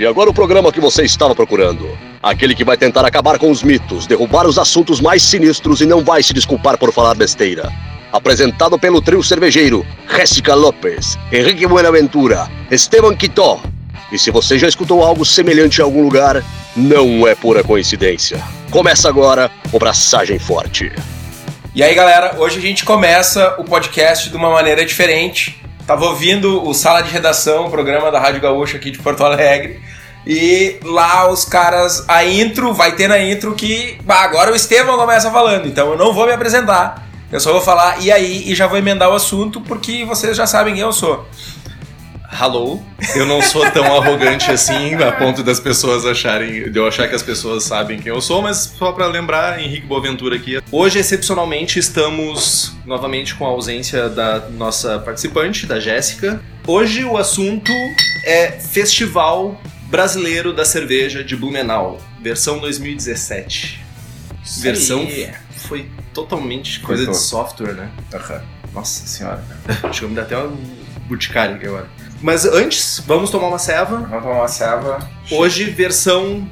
E agora o programa que você estava procurando. Aquele que vai tentar acabar com os mitos, derrubar os assuntos mais sinistros e não vai se desculpar por falar besteira. Apresentado pelo trio cervejeiro Jéssica Lopes, Henrique Buenaventura, Esteban Quitó. E se você já escutou algo semelhante em algum lugar, não é pura coincidência. Começa agora o Braçagem Forte. E aí, galera, hoje a gente começa o podcast de uma maneira diferente. Tava ouvindo o Sala de Redação, o programa da Rádio Gaúcha aqui de Porto Alegre. E lá os caras, a intro, vai ter na intro que bah, agora o Estevão começa falando, então eu não vou me apresentar. Eu só vou falar e aí e já vou emendar o assunto porque vocês já sabem quem eu sou. Hello, eu não sou tão arrogante assim a ponto das pessoas acharem, de eu achar que as pessoas sabem quem eu sou, mas só para lembrar, Henrique Boaventura aqui. Hoje, excepcionalmente, estamos novamente com a ausência da nossa participante, da Jéssica. Hoje o assunto é Festival Brasileiro da Cerveja de Blumenau, versão 2017. Isso versão aí. foi totalmente coisa de software, né? Aham. Nossa senhora. Acho que eu me dá até uma burticária aqui agora. Mas antes, vamos tomar uma ceva. Vamos tomar uma ceva. Hoje, versão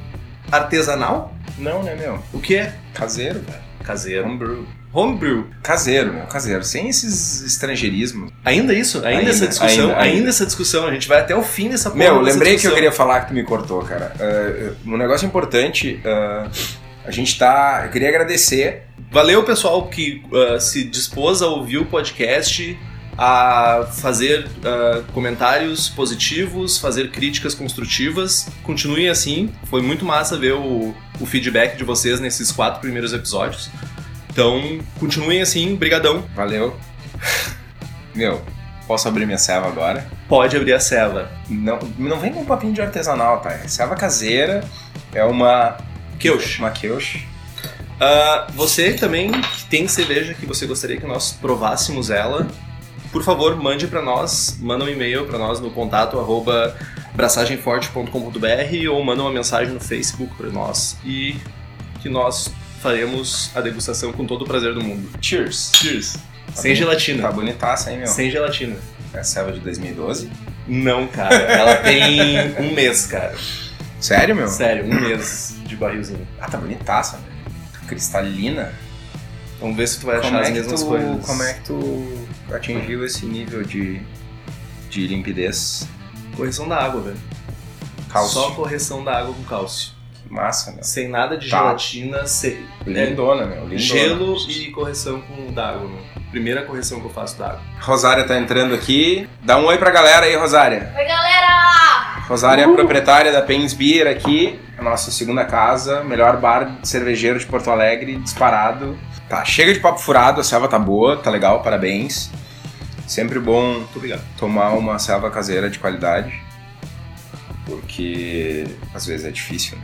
artesanal. Não, né, meu? O que é? Caseiro, velho. Caseiro. Homebrew. Homebrew. Caseiro, meu. Caseiro. Sem esses estrangeirismos. Ainda isso? Ainda, Ainda, essa discussão? ainda, Ainda, ainda. essa discussão. A gente vai até o fim dessa porra Meu, lembrei que eu discussão. queria falar que tu me cortou, cara. Ah, um negócio importante. ah, a gente tá. Eu queria agradecer. Valeu, pessoal, que ah, se dispôs a ouvir o podcast, a fazer ah, comentários positivos, fazer críticas construtivas. Continuem assim. Foi muito massa ver o, o feedback de vocês nesses quatro primeiros episódios. Então, continuem assim. Brigadão. Valeu. Meu, posso abrir minha ceva agora? Pode abrir a ceva. Não, não vem com um papinho de artesanal, tá? É ceva caseira. É uma. Keush. Uma Keush. Ah, você também que tem cerveja que você gostaria que nós provássemos ela, por favor, mande para nós, manda um e-mail para nós no contato arroba braçagemforte.com.br ou manda uma mensagem no Facebook para nós e que nós faremos a degustação com todo o prazer do mundo. Cheers. Cheers. Tá Sem gelatina. Tá bonitaça, hein, meu? Sem gelatina. É a ceva de 2012. Não, cara. Ela tem um mês, cara. Sério, meu? Sério, um mês de barrilzinho. Ah, tá bonitaça, velho. Cristalina. Vamos ver se tu vai achar Como é, as mesmas tu, coisas. como é que tu atingiu esse nível de, de limpidez? Correção da água, velho. Cálcio. Só correção da água com cálcio. Massa, meu. Sem nada de Tá. gelatina, sem Lindona, meu. Lindona. gelo e correção com d'água, meu. Primeira correção que eu faço d'água. Rosária tá entrando aqui. Dá um oi pra galera aí, Rosária. Oi, galera! Rosária é proprietária da Pens Beer aqui, a nossa segunda casa, melhor bar cervejeiro de Porto Alegre, disparado. Tá, chega de papo furado, a selva tá boa, tá legal, parabéns. Sempre bom Muito obrigado. tomar uma selva caseira de qualidade, porque às vezes é difícil. né?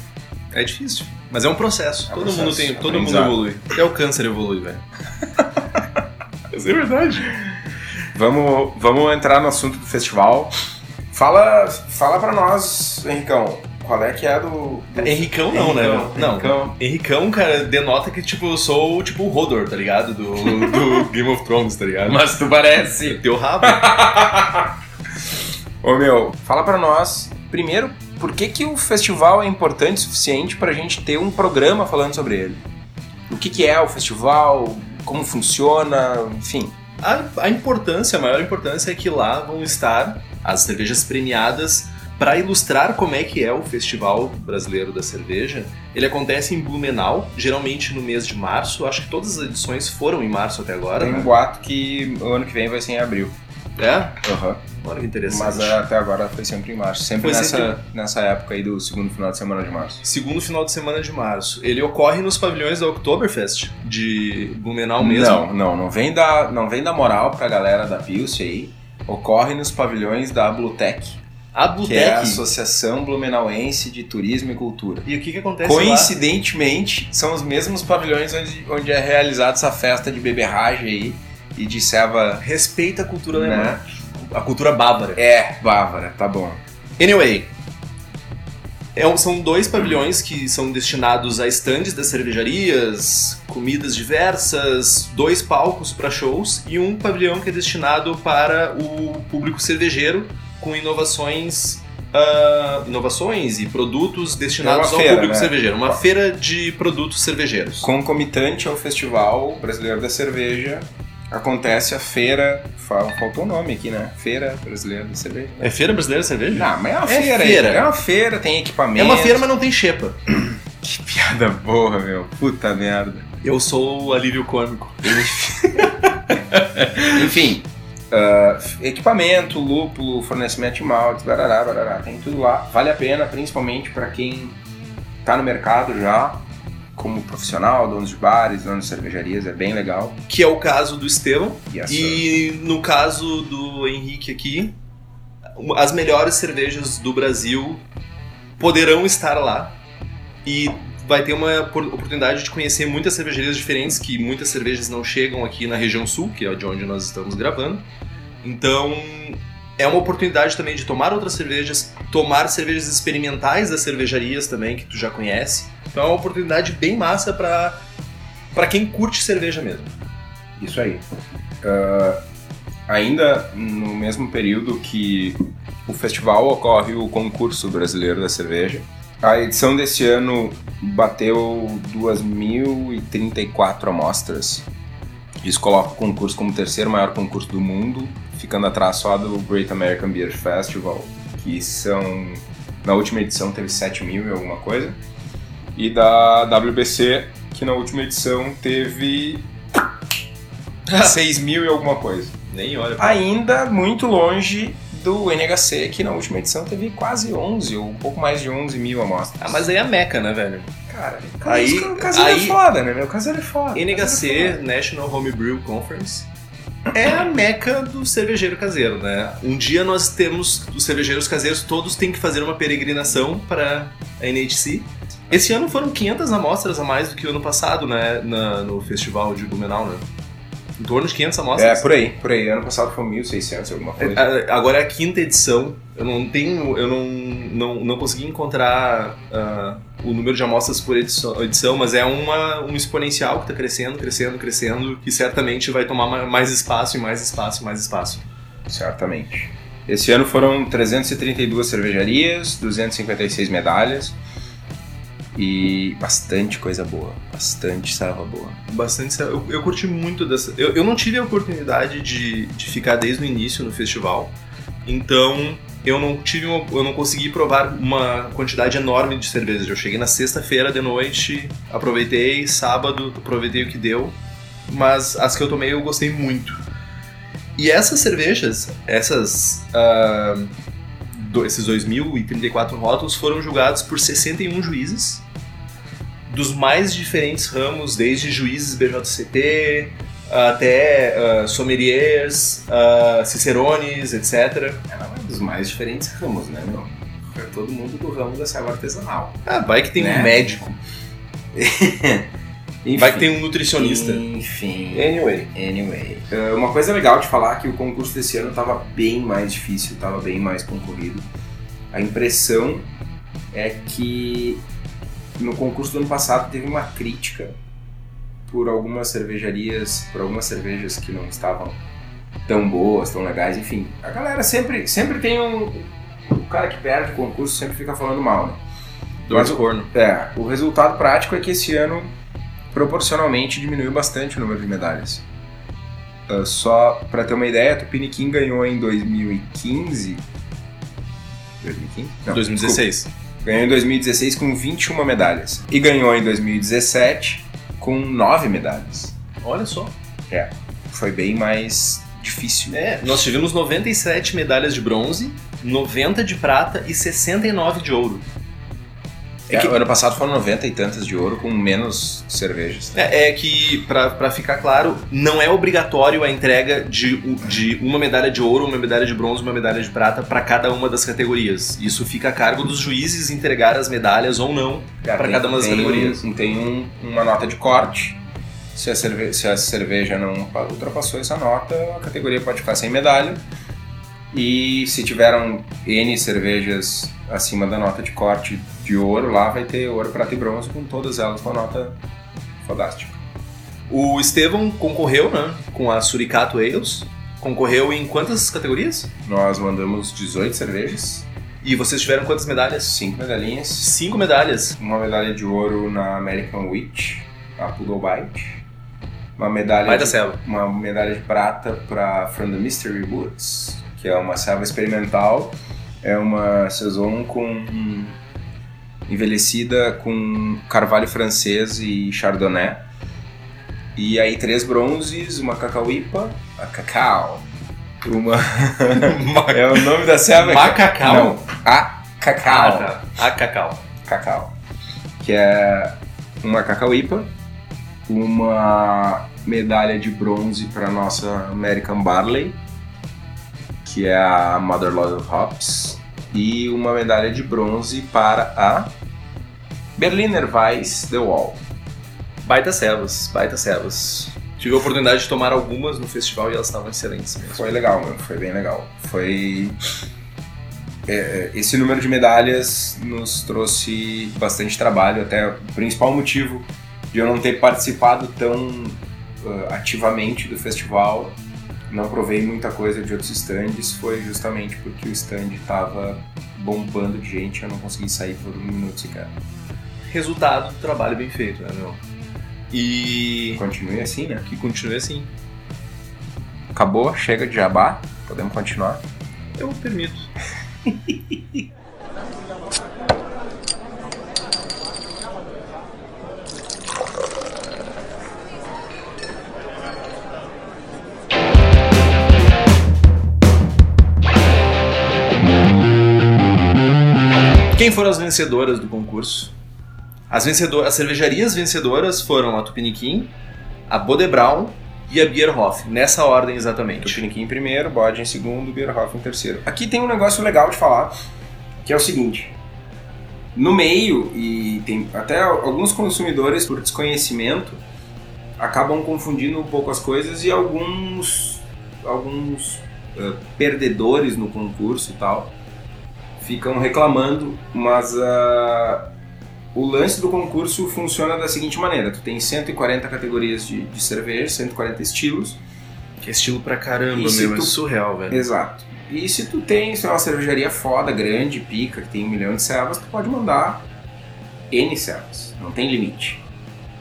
É difícil, mas é um processo. É um todo processo, mundo tem, todo mundo evolui. Até o câncer evolui, velho. Isso é verdade. Vamos, vamos entrar no assunto do festival. Fala, fala pra nós, Henricão, qual é que é do... do... Henricão não, né? Henricão, meu? Não, Henricão. Henricão, cara, denota que, tipo, eu sou, tipo, o Hodor, tá ligado? Do, do Game of Thrones, tá ligado? Mas tu parece. Teu rabo. Ô meu, fala pra nós, primeiro, por que, que o festival é importante o suficiente pra gente ter um programa falando sobre ele? O que, que é o festival, como funciona, enfim. A, a importância, a maior importância é que lá vão estar as cervejas premiadas para ilustrar como é que é o Festival Brasileiro da Cerveja. Ele acontece em Blumenau, geralmente no mês de março. Acho que todas as edições foram em março até agora. Tem um né? boato que o ano que vem vai ser em abril. É? Aham. Olha que interessante. Mas é, até agora foi sempre em março. Sempre Foi nessa, sempre- nessa época aí do segundo final de semana de março. Segundo final de semana de março. Ele ocorre nos pavilhões da Oktoberfest de Blumenau mesmo. Não, não, não vem da, não vem da moral pra galera da Pilce aí. Ocorre nos pavilhões da Blutec, A que é a Blutec. Associação Blumenauense de Turismo e Cultura. E o que, que acontece lá? Coincidentemente, são os mesmos pavilhões onde, onde é realizada essa festa de beberragem aí e de ceva. Respeita a cultura Né? alemã. A cultura bávara. É, bávara, tá bom. Anyway, é um- são dois pavilhões que são destinados a estandes das cervejarias, comidas diversas, dois palcos para shows e um pavilhão que é destinado para o público cervejeiro com inovações uh, inovações e produtos destinados É uma ao feira, público né? cervejeiro. Uma feira de produtos cervejeiros. Concomitante ao Festival Brasileiro da Cerveja, acontece a feira. fa- Faltou o nome aqui, né? Feira Brasileira da Cerveja. É Feira Brasileira de Cerveja? Não, mas é uma É feira. feira. É uma feira, tem equipamento. É uma feira, mas não tem xepa. Que piada boa, meu. Puta merda. Eu sou o alívio cômico. Enfim, ah, equipamento, lúpulo, fornecimento de maltes, barará, barará, tem tudo lá. Vale a pena, principalmente para quem tá no mercado já, como profissional, donos de bares, donos de cervejarias, é bem legal. Que é o caso do Estevão. Yes, E no caso do Henrique aqui, as melhores cervejas do Brasil poderão estar lá. E vai ter uma por- oportunidade de conhecer muitas cervejarias diferentes, que muitas cervejas não chegam aqui na região sul, que é de onde nós estamos gravando. Então, é uma oportunidade também de tomar outras cervejas, tomar cervejas experimentais das cervejarias também, que tu já conhece. Então é uma oportunidade bem massa para para quem curte cerveja mesmo. Isso aí. Ah, ainda no mesmo período que o festival ocorre o concurso brasileiro da cerveja, a edição desse ano bateu 2.034 amostras. Isso coloca o concurso como o terceiro maior concurso do mundo, ficando atrás só do Great American Beer Festival, que são. Na última edição teve 7 mil e alguma coisa. E da WBC, que na última edição teve 6 mil e alguma coisa. Nem olha. Ainda muito longe do NHC, que na última edição teve quase 11, ou um pouco mais de 11 mil amostras. Ah, mas aí é a meca, né, velho? Cara, Aí- o caseiro aí- é foda, né? Meu caseiro é foda. NHC, National Homebrew Conference, é a meca do cervejeiro caseiro, né? Um dia nós temos, os cervejeiros caseiros todos têm que fazer uma peregrinação para a NHC. Esse ano foram 500 amostras a mais do que o ano passado, né? Na- no festival de Blumenau, né? Em torno de 500 É, amostras. por aí, por aí. Ano passado foi 1.600 alguma coisa. É, Agora é a quinta edição. Eu não tenho, eu não, não, não consegui encontrar ah, o número de amostras por edição, edição, mas é uma, um exponencial que está crescendo, crescendo, crescendo, que certamente vai tomar ma- mais espaço e mais espaço e mais espaço. Certamente. Esse ano foram 332 cervejarias, 256 medalhas e bastante coisa boa. Bastante serva boa. Bastante. Eu, eu curti muito dessa. Eu, eu não tive a oportunidade de, de ficar desde o início no festival, então eu não tive, uma- eu não consegui provar uma quantidade enorme de cervejas. Eu cheguei na sexta-feira de noite, aproveitei, sábado aproveitei o que deu, mas as que eu tomei eu gostei muito. E essas cervejas, essas ah, do- esses 2.034 rótulos foram julgados por 61 juízes dos mais diferentes ramos, desde juízes BJCP até ah, sommeliers, ah, cicerones, etc. Ela é um dos mais diferentes ramos, né, meu? É todo mundo do ramo da selva artesanal. Ah, vai que tem Né? um médico, vai que tem um nutricionista. Enfim. Anyway. Anyway. Eh, uma coisa legal de falar é que o concurso desse ano estava bem mais difícil, estava bem mais concorrido. A impressão é que no concurso do ano passado teve uma crítica por algumas cervejarias, por algumas cervejas que não estavam tão boas, tão legais, enfim. A galera sempre, sempre tem um. O cara que perde o concurso sempre fica falando mal, né? Dor Mas corno. É, o resultado prático é que esse ano, proporcionalmente, diminuiu bastante o número de medalhas. Ah, só pra ter uma ideia, Tupiniquim ganhou em 2015. 2015? Não, 2016. desculpa. Ganhou em 2016 com 21 medalhas. E ganhou em 2017 com 9 medalhas. Olha só. Foi bem mais difícil. É, nós tivemos 97 medalhas de bronze, 90 de prata e 69 de ouro. É que... Ano passado foram 90 e tantas de ouro com menos cervejas. É, é que, pra, pra ficar claro, não é obrigatório a entrega de, de uma medalha de ouro, uma medalha de bronze, uma medalha de prata para cada uma das categorias. Isso fica a cargo dos juízes entregar as medalhas ou não É, para cada uma das tem categorias. Tem um- uma nota de corte. Se a, cerve- se a cerveja não ultrapassou essa nota, a categoria pode ficar sem medalha. E se tiveram N cervejas acima da nota de corte de ouro, lá vai ter ouro, prata e bronze, com todas elas com a nota fodástica. O Estevão concorreu, né, com a Suricato Ales. Concorreu em quantas categorias? Nós mandamos 18 cervejas E vocês tiveram quantas medalhas? Cinco medalhinhas. Cinco medalhas. Uma medalha de ouro na American Witch, a Poodle Bite. Uma medalha, Vai da de, uma medalha de prata para From the Mystery Woods, que é uma selva experimental. É uma saison com envelhecida com carvalho francês e chardonnay. E aí três bronzes, uma cacauípa, a cacau. Uma é o nome da selva. Macacau? Não, a cacau. Ah, tá. A cacau. Cacau. Que é uma cacauípa, uma medalha de bronze para nossa American Barley, que é a Mother Lode of Hops, e uma medalha de bronze para a Berliner Weiss The Wall. Baita servas, baita servas. Tive a oportunidade de tomar algumas no festival e elas estavam excelentes mesmo. Foi legal, meu, foi bem legal. Foi. é, esse número de medalhas nos trouxe bastante trabalho, até o principal motivo de eu não ter participado tão ah, ativamente do festival, não provei muita coisa de outros stands, foi justamente porque o stand estava bombando de gente e eu não consegui sair por um minuto sequer. Resultado do trabalho bem feito, né, meu? E Continue assim, né? que continue assim. Acabou, chega de jabá, podemos continuar. Eu permito. Quem foram as vencedoras do concurso? As, vencedoras, as cervejarias vencedoras foram a Tupiniquim, a Bodebraun e a Bierhoff, nessa ordem exatamente. Tupiniquim em primeiro, Bode em segundo, Bierhoff em terceiro. Aqui tem um negócio legal de falar, que é o seguinte. No meio, e tem até alguns consumidores, por desconhecimento, acabam confundindo um pouco as coisas e alguns, alguns eh, perdedores no concurso e tal ficam reclamando, mas ah, o lance do concurso funciona da seguinte maneira: tu tem 140 categorias de, de cerveja, 140 estilos. Que é estilo pra caramba, se meu, tu- é surreal, velho. Exato. E se tu tem se é uma cervejaria foda, grande, pica, que tem um milhão de servas, tu pode mandar N servas. Não tem limite.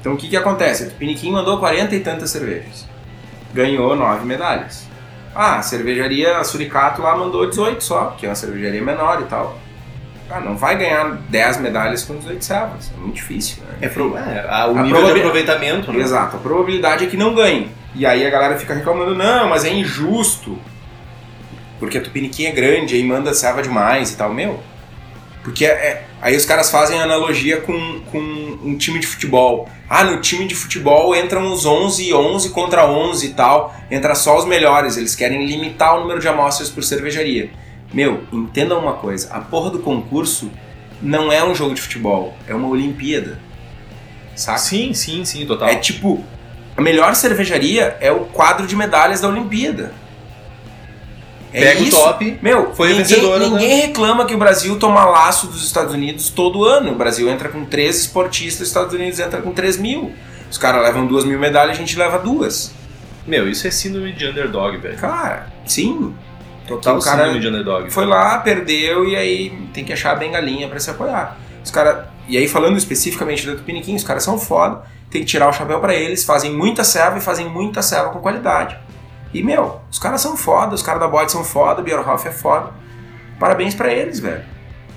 Então o que que acontece? O Tupiniquim mandou 40 e tantas cervejas. Ganhou 9 medalhas. Ah, a cervejaria Suricato lá mandou 18 só, que é uma cervejaria menor e tal. Ah, não vai ganhar 10 medalhas com 18 servas. É muito difícil, né? É, pro, é, a- o A nível de aproveitamento, né? Exato, a probabilidade é que não ganhe. E aí a galera fica reclamando, não, mas é injusto. Porque a Tupiniquim é grande, aí manda serva demais e tal. Meu, porque é, é- aí os caras fazem analogia com, com um time de futebol. Ah, no time de futebol entram os 11 e 11 contra 11 e tal. Entra só os melhores. Eles querem limitar o número de amostras por cervejaria. Meu, entendam uma coisa. A porra do concurso não é um jogo de futebol. É uma Olimpíada. Saca? Sim, sim, sim, total. É tipo, a melhor cervejaria é o quadro de medalhas da Olimpíada. É Pega isso. o top, Meu, foi ninguém, vencedora, né? ninguém reclama que o Brasil toma laço dos Estados Unidos todo ano. O Brasil entra com 13 esportistas, os Estados Unidos entra com 3 mil. Os caras levam duas mil medalhas, a gente leva duas. Meu, isso é síndrome de underdog, velho. Cara, sim. Total o cara síndrome de underdog. Foi lá, perdeu e aí tem que achar a bengalinha pra se apoiar. Os cara, e aí falando especificamente da Tupiniquim, os caras são foda, tem que tirar o chapéu pra eles, fazem muita serva e fazem muita serva com qualidade. E meu, os caras são foda, os caras da Bode são foda, o Bierhoff é foda. Parabéns pra eles, velho.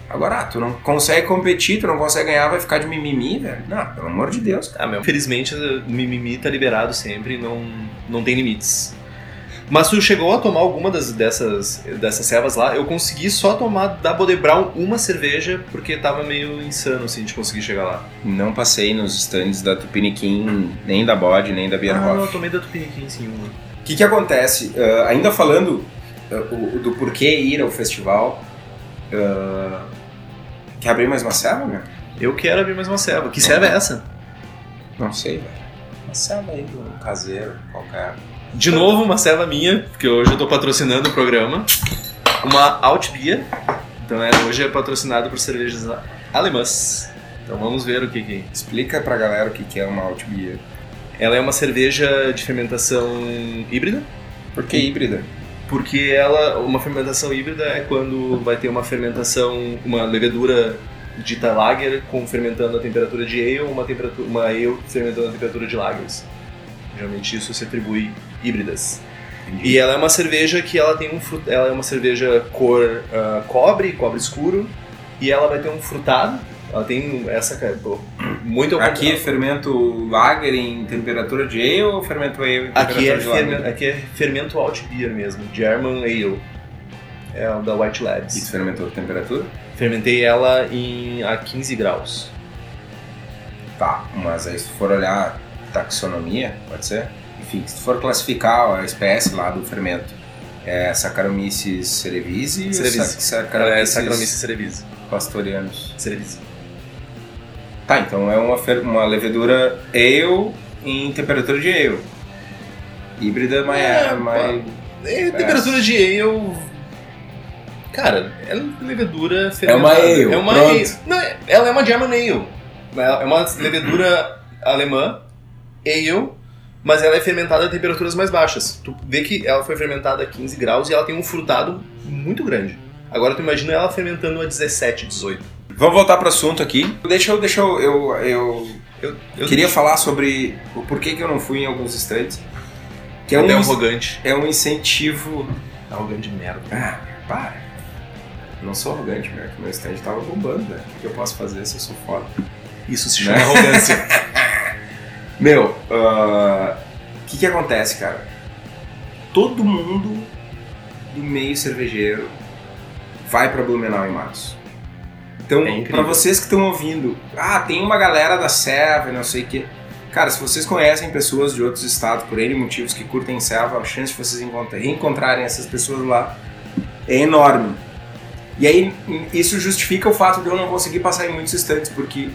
Agora, ah, tu não consegue competir, tu não consegue ganhar, vai ficar de mimimi, velho. Não, pelo amor de Deus. Ah, meu, infelizmente o mimimi tá liberado sempre, não, não tem limites. Mas tu chegou a tomar alguma das, dessas, dessas servas lá? Eu consegui só tomar da Bodebrown uma cerveja, porque tava meio insano, assim, de conseguir chegar lá. Não passei nos stands da Tupiniquim, nem da Bode, nem da Ah, Bierhoff. não, eu tomei da Tupiniquim, sim, uma. O que, que acontece? Ah, ainda falando o do porquê ir ao festival, ah, quer abrir mais uma serva, meu? Eu quero abrir mais uma serva. Que serva é essa? Não sei, velho. Uma serva aí do caseiro, qualquer. De novo, uma serva minha, porque hoje eu tô patrocinando o programa. Uma Altbier. Então é, hoje é patrocinado por cervejas alemãs. Então vamos ver o que que... Explica pra galera o que, que é uma alt beer. Ela é uma cerveja de fermentação híbrida. Por que híbrida? Porque ela, uma fermentação híbrida é quando vai ter uma fermentação, uma levedura dita lager com fermentando a temperatura de ale, uma temperatura, uma ale fermentando a temperatura de lagers. Geralmente isso se atribui híbridas. Entendi. E ela é uma cerveja que ela tem um frut... ela é uma cerveja cor uh, cobre, cobre escuro, e ela vai ter um frutado. Ela tem essa pô, muito Aqui é fermento lager em temperatura de ale ou fermento ale em temperatura aqui é de fermento, Aqui é fermento alt beer mesmo, German ale. É o da White Labs. E tu fermentou a temperatura? Fermentei ela em a 15 graus. Tá, mas aí se for olhar taxonomia, pode ser? Enfim, se for classificar a espécie lá do fermento, é Saccharomyces ou Saccharomyces, É Saccharomyces cerevisiae. pastorianus? Cerevisiae. Tá, então é uma, uma levedura ale em temperatura de ale. Híbrida, mas é, É, mais... É, temperatura de ale. Cara, é levedura É uma fermentada. ale, É uma pronto. ale. Não, é- ela é uma German ale. É uma levedura alemã, ale, mas ela é fermentada a temperaturas mais baixas. Tu vê que ela foi fermentada a 15 graus e ela tem um frutado muito grande. Agora tu imagina ela fermentando a 17, 18. Vamos voltar pro assunto aqui. Deixa eu... Deixa eu, eu, eu Eu, eu queria falar sobre o porquê que eu não fui em alguns stands. Que é um, arrogante. é um incentivo... Arrogante de merda. Ah, para. Não sou arrogante, que Meu stand tava bombando, velho. O que eu posso fazer se eu sou foda? Isso se Né? chama arrogância. Meu, o que que acontece, cara? Todo mundo do meio cervejeiro vai pra Blumenau em março. Então, É pra vocês que estão ouvindo, ah, tem uma galera da Serva, não sei o que. Cara, se vocês conhecem pessoas de outros estados por N motivos que curtem Serva, a chance de vocês encontra- reencontrarem essas pessoas lá é enorme. E aí, isso justifica o fato de eu não conseguir passar em muitos estantes, porque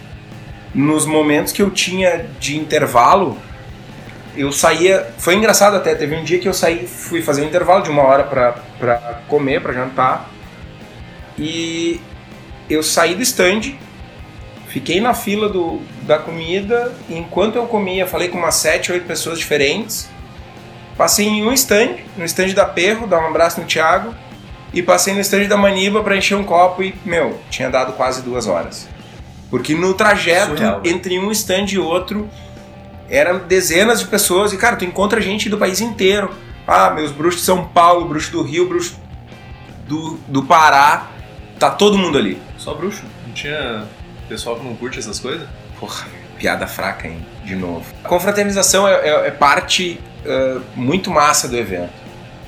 nos momentos que eu tinha de intervalo, eu saía. Foi engraçado até, teve um dia que eu saí, fui fazer um intervalo de uma hora pra comer, pra jantar, e eu saí do stand, fiquei na fila do, da comida, e enquanto eu comia, falei com umas 7, 8 pessoas diferentes, passei em um stand, no stand da Perro, dar um abraço no Thiago, e passei no stand da Maniba pra encher um copo e, meu, tinha dado quase duas horas. Porque no trajeto Surreal, né? entre um stand e outro eram dezenas de pessoas e, cara, tu encontra gente do país inteiro. Ah, meus bruxos de São Paulo, bruxo do Rio, bruxo do, do Pará, tá todo mundo ali. Só bruxo. Não tinha pessoal que não curte essas coisas? Porra, piada fraca, hein? De novo. A confraternização é, é- é parte eh, muito massa do evento.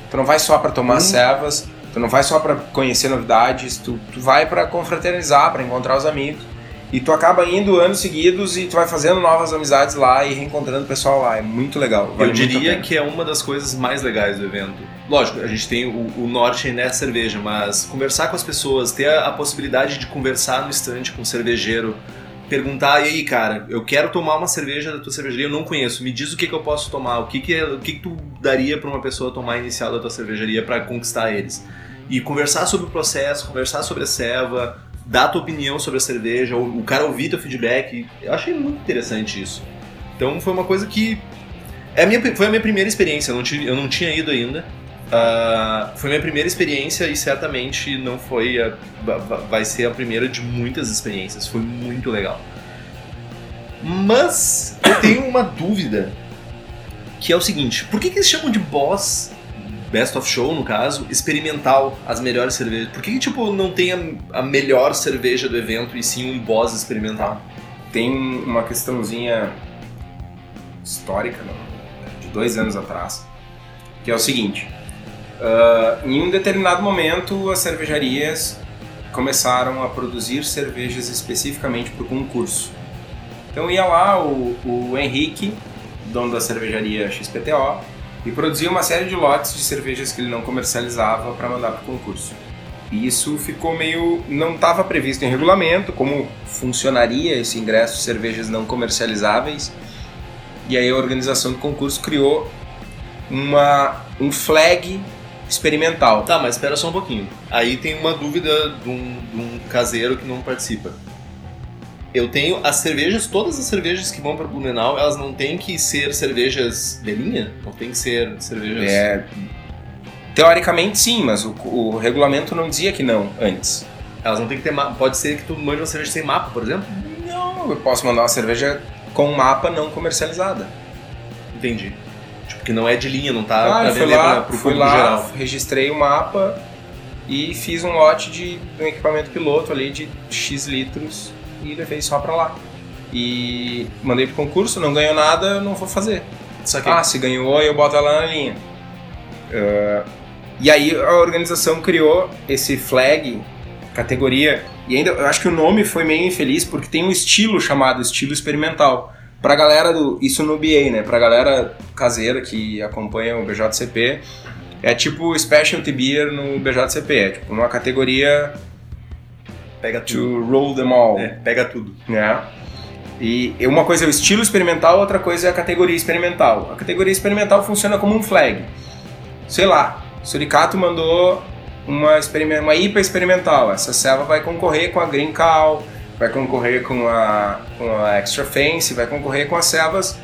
Tu não vai só pra tomar Hum. cevas, tu não vai só pra conhecer novidades, tu, tu vai pra confraternizar, pra encontrar os amigos. E tu acaba indo anos seguidos e tu vai fazendo novas amizades lá e reencontrando o pessoal lá. É muito legal. vale Eu diria que é uma das coisas mais legais do evento. Lógico, a gente tem o, o norte nessa cerveja, mas conversar com as pessoas, ter a, a possibilidade de conversar no estante com o cervejeiro, perguntar, e aí, cara, eu quero tomar uma cerveja da tua cervejaria, eu não conheço, me diz o que, que eu posso tomar, o que, que, é- o que, que tu daria pra uma pessoa tomar inicial da tua cervejaria pra conquistar eles. E conversar sobre o processo, conversar sobre a ceva, dar a tua opinião sobre a cerveja, o, o cara ouvir teu feedback, eu achei muito interessante isso. Então foi uma coisa que é a minha, foi a minha primeira experiência, eu não, tive, eu não tinha ido ainda. Ah, foi minha primeira experiência e certamente não foi a, va- va- vai ser a primeira de muitas experiências. Foi muito legal. Mas eu tenho uma dúvida que é o seguinte: por que, que eles chamam de boss, best of show no caso, experimental as melhores cervejas? Por que, que tipo não tem a, a melhor cerveja do evento e sim um boss experimental? tem uma questãozinha histórica, não, de dois anos atrás, que é o seguinte: ah, em um determinado momento, as cervejarias começaram a produzir cervejas especificamente para o concurso. Então ia lá o, o Henrique, dono da cervejaria XPTO, e produzia uma série de lotes de cervejas que ele não comercializava para mandar para o concurso. E isso ficou meio. não estava previsto em regulamento, como funcionaria esse ingresso de cervejas não comercializáveis. E aí a organização do concurso criou uma, um flag experimental. Tá, mas espera só um pouquinho. Aí tem uma dúvida de um, de um caseiro que não participa. Eu tenho as cervejas, todas as cervejas que vão para Blumenau, elas não têm que ser cervejas de linha? Não tem que ser cervejas. É, Teoricamente sim, mas o, o regulamento não dizia que não antes. Elas não tem que ter mapa. Pode ser que tu mande uma cerveja sem mapa, por exemplo? Não, eu posso mandar uma cerveja com mapa não comercializada. Entendi. Tipo, que não é de linha, não tá Ah, pra vender lá, pra, pro fui lá, geral. registrei o mapa e fiz um lote de de um equipamento piloto ali de X litros e levei só pra lá. E mandei pro concurso, não ganhou nada, não vou fazer. Ah, se ganhou, eu boto ela na linha. Ah, e aí a organização criou esse flag, categoria, e ainda eu acho que o nome foi meio infeliz porque tem um estilo chamado estilo experimental. Pra galera do. Isso no BA, né? Pra galera caseira que acompanha o BJCP, é tipo Specialty Beer no BJCP. É tipo uma categoria pega tudo. to roll them all É, pega tudo. né? E uma coisa é o estilo experimental, outra coisa é a categoria experimental. A categoria experimental funciona como um flag. Sei lá, Suricato mandou uma, experime- uma IPA experimental. Essa ceva vai concorrer com a Green Cow, vai concorrer com a, com a Extra Fancy, vai concorrer com as cevas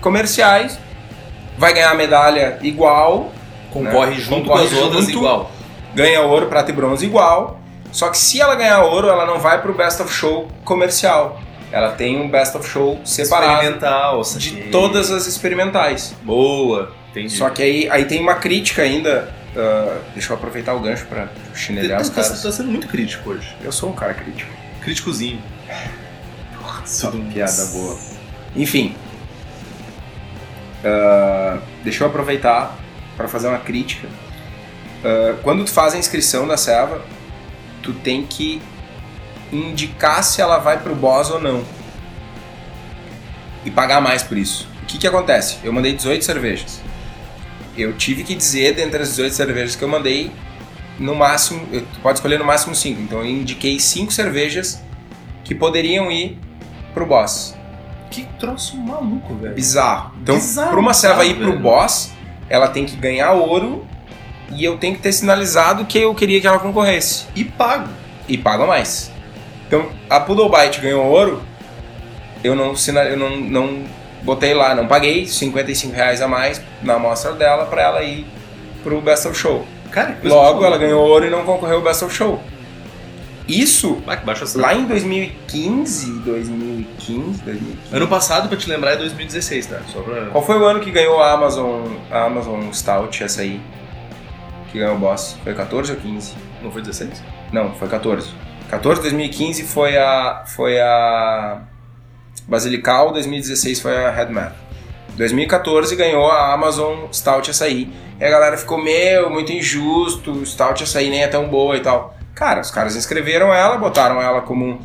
comerciais, vai ganhar a medalha igual, Concorre Né? junto Concorre com as outras junto. igual. ganha ouro, prata e bronze igual. Só que se ela ganhar ouro, ela não vai pro Best of Show comercial. Ela tem um Best of Show separado Experimental, de todas as experimentais. Boa. Entendi. Só que aí, aí tem uma crítica ainda. ah, deixa eu aproveitar o gancho pra chinelhar os tá, tá, caras. tá sendo muito crítico hoje. Eu sou um cara crítico. Críticozinho. Só piada boa. Enfim. Ah, deixa eu aproveitar para fazer uma crítica. Ah, quando tu faz a inscrição da serva, tu tem que indicar se ela vai pro boss ou não. E pagar mais por isso. O que que acontece? Eu mandei 18 cervejas. Eu tive que dizer, dentre as 18 cervejas que eu mandei, no máximo, tu pode escolher no máximo 5. Então eu indiquei 5 cervejas que poderiam ir pro boss. Que troço maluco, velho. Bizarro. Então, Bizarro, para uma serva ir pro velho. boss, ela tem que ganhar ouro e eu tenho que ter sinalizado que eu queria que ela concorresse. E pago. E paga mais. Então, a Poodle Bite ganhou ouro, eu não, sina- eu não, não botei lá, não paguei 55 reais a mais na amostra dela para ela ir pro Best of Show. Cara, Logo, ela ganhou ouro e não concorreu ao Best of Show. Isso, Ah, lá em 2015, 2015, 2015... Ano passado, pra te lembrar, é 2016, tá? Só pra... Qual foi o ano que ganhou a Amazon, a Amazon Stout, essa aí? Que ganhou o boss? Foi 14 ou 15? Não foi 16? Não, foi 14. 14, 2015 foi a foi a Basilical, 2016 foi a Headman. 2014 ganhou a Amazon Stout Açaí. E a galera ficou, meu, muito injusto, Stout Açaí nem é tão boa e tal. Cara, os caras inscreveram ela, botaram ela como,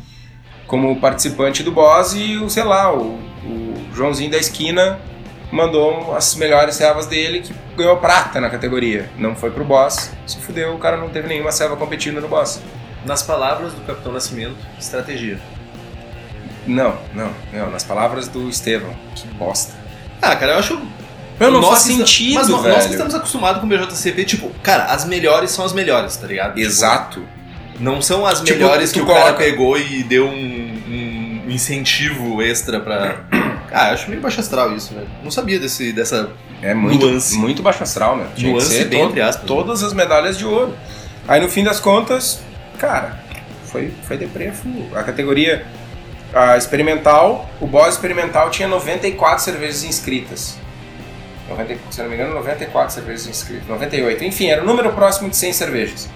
como participante do boss e, o, sei lá, o, o Joãozinho da esquina mandou as melhores servas dele que ganhou prata na categoria. Não foi pro boss, se fudeu, o cara não teve nenhuma serva competindo no boss. Nas palavras do Capitão Nascimento, estratégia. Não, não, não, nas palavras do Estevão, que bosta. Ah, cara, eu acho... Meu, não Nós esta- sentido, Mas nós, nós que estamos acostumados com o BJCP, tipo, cara, as melhores são as melhores, tá ligado? Tipo, Exato. não são as Tipo, melhores que o cara coloca- pegou e deu um, um incentivo extra pra... Ah, eu acho meio baixo astral isso, velho. Não sabia desse, dessa... É muito, Nuance. muito baixo astral, meu. Tinha Nuance que ser bem aspas. todas as medalhas de ouro. Aí no fim das contas, cara, foi, foi deprê. A categoria a experimental, o boss experimental tinha 94 cervejas inscritas. 90, se não me engano, 94 cervejas inscritas. 98. Enfim, era o número próximo de 100 cervejas.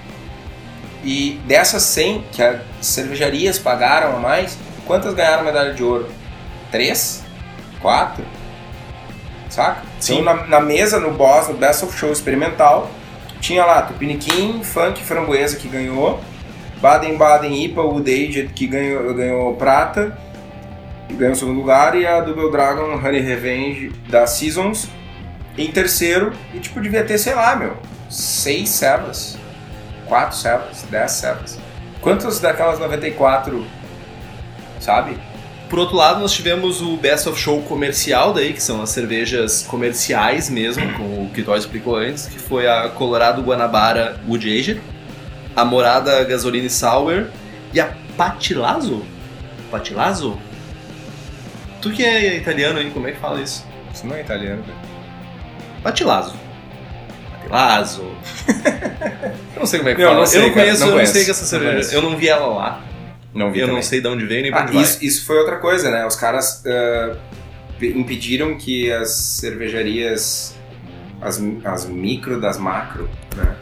E dessas 100 que as cervejarias pagaram a mais, quantas ganharam medalha de ouro? Três? Quatro? Saca? Sim. Então, na, na mesa, no boss, no Best of Show experimental, tinha lá Tupiniquim, Funk Framboesa que ganhou, Baden-Baden IPA Wood Aged que ganhou, ganhou prata, ganhou o segundo lugar, e a Double Dragon Honey Revenge da Seasons em terceiro, e tipo, devia ter, sei lá, meu, seis cevas, quatro cevas, dez cevas. Quantas daquelas 94, sabe? Por outro lado, nós tivemos o Best of Show comercial daí, que são as cervejas comerciais mesmo, como o que Toy explicou antes, que foi a Colorado Guanabara Wood Aged, a Morada Gasoline Sour e a Patilazo? Patilazo? Tu que é italiano aí, como é que fala isso? Isso não é italiano, velho. Patilazo. Lazo. eu não sei como é que Não, fala. não sei, eu não conheço, não eu não conheço. sei que essa Não cerveja. Eu não vi ela lá. Não vi eu não também. sei de onde veio nem pra Ah, onde vai. isso, isso foi outra coisa, né? Os caras pe- impediram que as cervejarias, as, as micro das macro, né?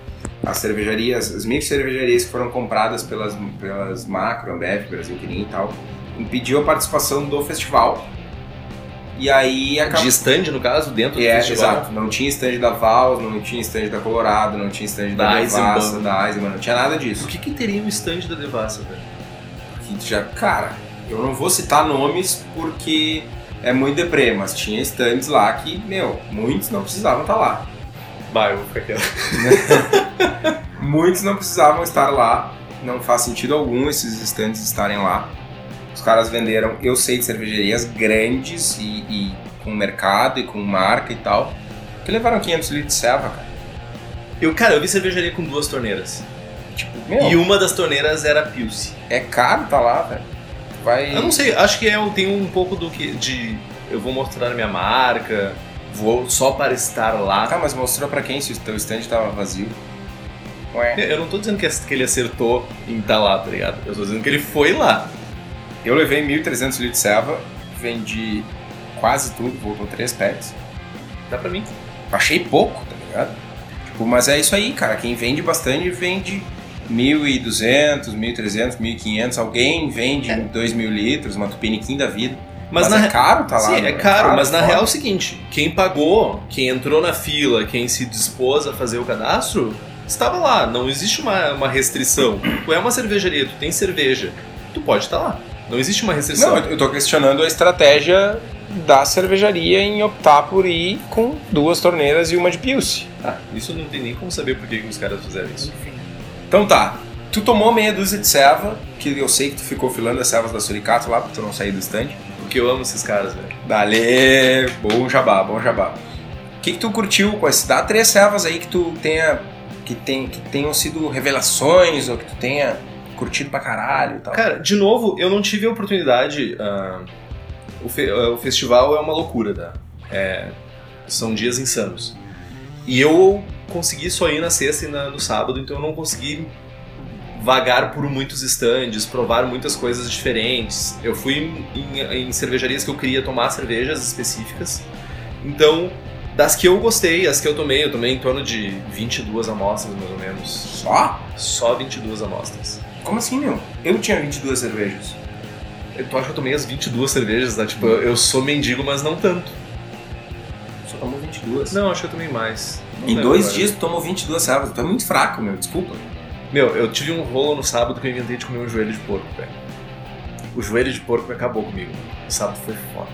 As cervejarias, as micro cervejarias que foram compradas pelas, pelas macro, Ambev, Brasil Quirim e tal, impediu a participação do festival. E aí acabou. De stand, no caso, dentro do É, festival. exato. Não tinha stand da Vals, não tinha stand da Colorado, não tinha stand da Da Devassa, da Eisenbahn, não tinha nada disso. Por que, que teria um stand da Devassa, velho? já, cara, eu não vou citar nomes porque é muito deprê, mas tinha stands lá que, meu, muitos não precisavam estar lá. Vai, eu vou ficar quieto. Muitos não precisavam estar lá, não faz sentido algum esses stands estarem lá. Os caras venderam, eu sei de cervejarias grandes e, e com mercado e com marca e tal, que levaram 500 litros de serva, cara. Eu, cara, eu vi cervejaria com duas torneiras. Tipo, meu, E uma das torneiras era Pilce. é caro tá lá, velho. Vai... Eu não sei, acho que é, tem um pouco do que. de. Eu vou mostrar minha marca, vou só para estar lá. Tá, mas mostrou pra quem se o teu stand tava vazio? Ué. Eu não tô dizendo que ele acertou em estar lá, tá ligado? Eu tô dizendo que ele foi lá. Eu levei 1.300 litros de serva, vendi quase tudo, voltou três packs. Dá pra mim. Achei pouco, tá ligado? Tipo, mas é isso aí, cara. Quem vende bastante, vende 1.200, 1.300, 1.500. Alguém vende 2.000 litros, uma tupiniquim da vida. Mas, Mas, na é caro, tá lá. Sim, né? é caro, mas na foda. real é o seguinte: quem pagou, quem entrou na fila, quem se dispôs a fazer o cadastro, estava lá. Não existe uma, uma restrição. Tu é uma cervejaria, tu tem cerveja, tu pode estar lá. Não existe uma restrição. Não, eu tô questionando a estratégia da cervejaria em optar por ir com duas torneiras e uma de Pilce. Ah, isso não tem nem como saber por que que os caras fizeram isso. Então tá, tu tomou meia dúzia de serva, que eu sei que tu ficou filando as servas da Suricato lá, porque tu não saiu do stand. Porque eu amo esses caras, velho. Dale, bom jabá, bom jabá. O que, que tu curtiu com esse? Dá três servas aí que tu tenha. Que, tem, que tenham sido revelações ou que tu tenha curtido pra caralho e tal. Cara, de novo, eu não tive a oportunidade. ah, o, fe- ah, o festival é uma loucura, tá? É, são dias insanos. E eu consegui só ir na sexta e na- no sábado, então eu não consegui vagar por muitos stands, provar muitas coisas diferentes. Eu fui em, em cervejarias que eu queria tomar cervejas específicas. Então, das que eu gostei, as que eu tomei, eu tomei em torno de 22 amostras, mais ou menos. Só? Só 22 amostras. Como assim, meu? Eu tinha 22 cervejas. Eu tu acha que eu tomei as 22 cervejas, tá? Tipo, eu eu sou mendigo, mas não tanto. Só tomou 22. Não, acho que eu tomei mais. Não Em dois agora. dias tu tomou 22 servas. Tu é muito fraco, meu. Desculpa. Meu, eu tive um rolo no sábado que eu inventei de comer um joelho de porco, velho. O joelho de porco acabou comigo. O sábado foi foda.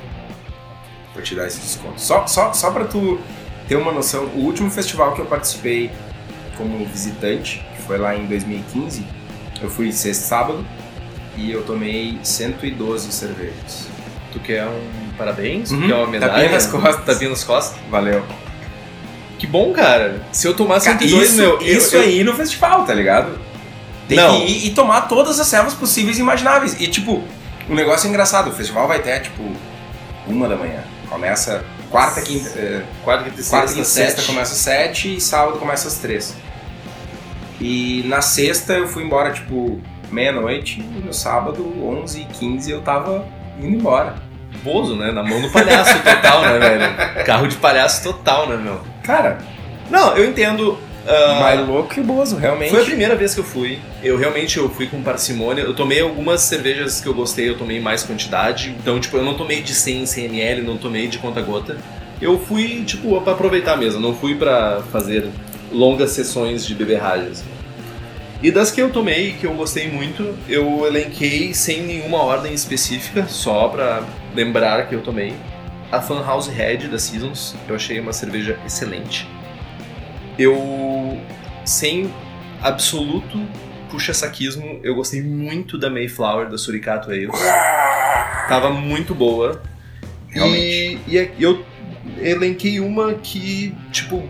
Vou te dar esse desconto. Só, só, só pra tu ter uma noção, o último festival que eu participei como visitante, que foi lá em 2015, eu fui sexta sábado e eu tomei 112 cervejas. Tu quer um parabéns? Uhum. Tu quer uma medalha? Tapinha nas costas. Tapinha nas costas? Valeu. Que bom, cara. Se eu tomar Cara, 102, isso, meu... eu- isso eu- aí no festival, tá ligado? Tem Não. que ir e tomar todas as servas possíveis e imagináveis. E tipo, o negócio é engraçado, o festival vai até tipo uma da manhã. Começa quarta, quinta. eh, Quarta, quinta e Quarta sexta, e sexta sete. começa às 7 e sábado começa às 3. E na sexta eu fui embora tipo meia-noite e no sábado, 11 e 15 eu tava indo embora. Bozo, né? Na mão do palhaço total, né, velho? Carro de palhaço total, né, meu? Cara, Não, eu entendo... ah, mais louco que Bozo, realmente. Foi a primeira vez que eu fui. Eu realmente eu fui com parcimônia. Eu tomei algumas cervejas que eu gostei, eu tomei mais quantidade. Então, tipo, eu não tomei de 100 em 100 ml, não tomei de conta-gota. Eu fui, tipo, pra aproveitar mesmo. Não fui pra fazer longas sessões de beberragem. assim. E das que eu tomei, que eu gostei muito, eu elenquei sem nenhuma ordem específica, só pra lembrar que eu tomei. A Fan House Red da Seasons, eu achei uma cerveja excelente. Eu, sem absoluto puxa-saquismo, eu gostei muito da Mayflower, da Suricato Ale. Tava muito boa. Realmente. E, e eu elenquei uma que, tipo,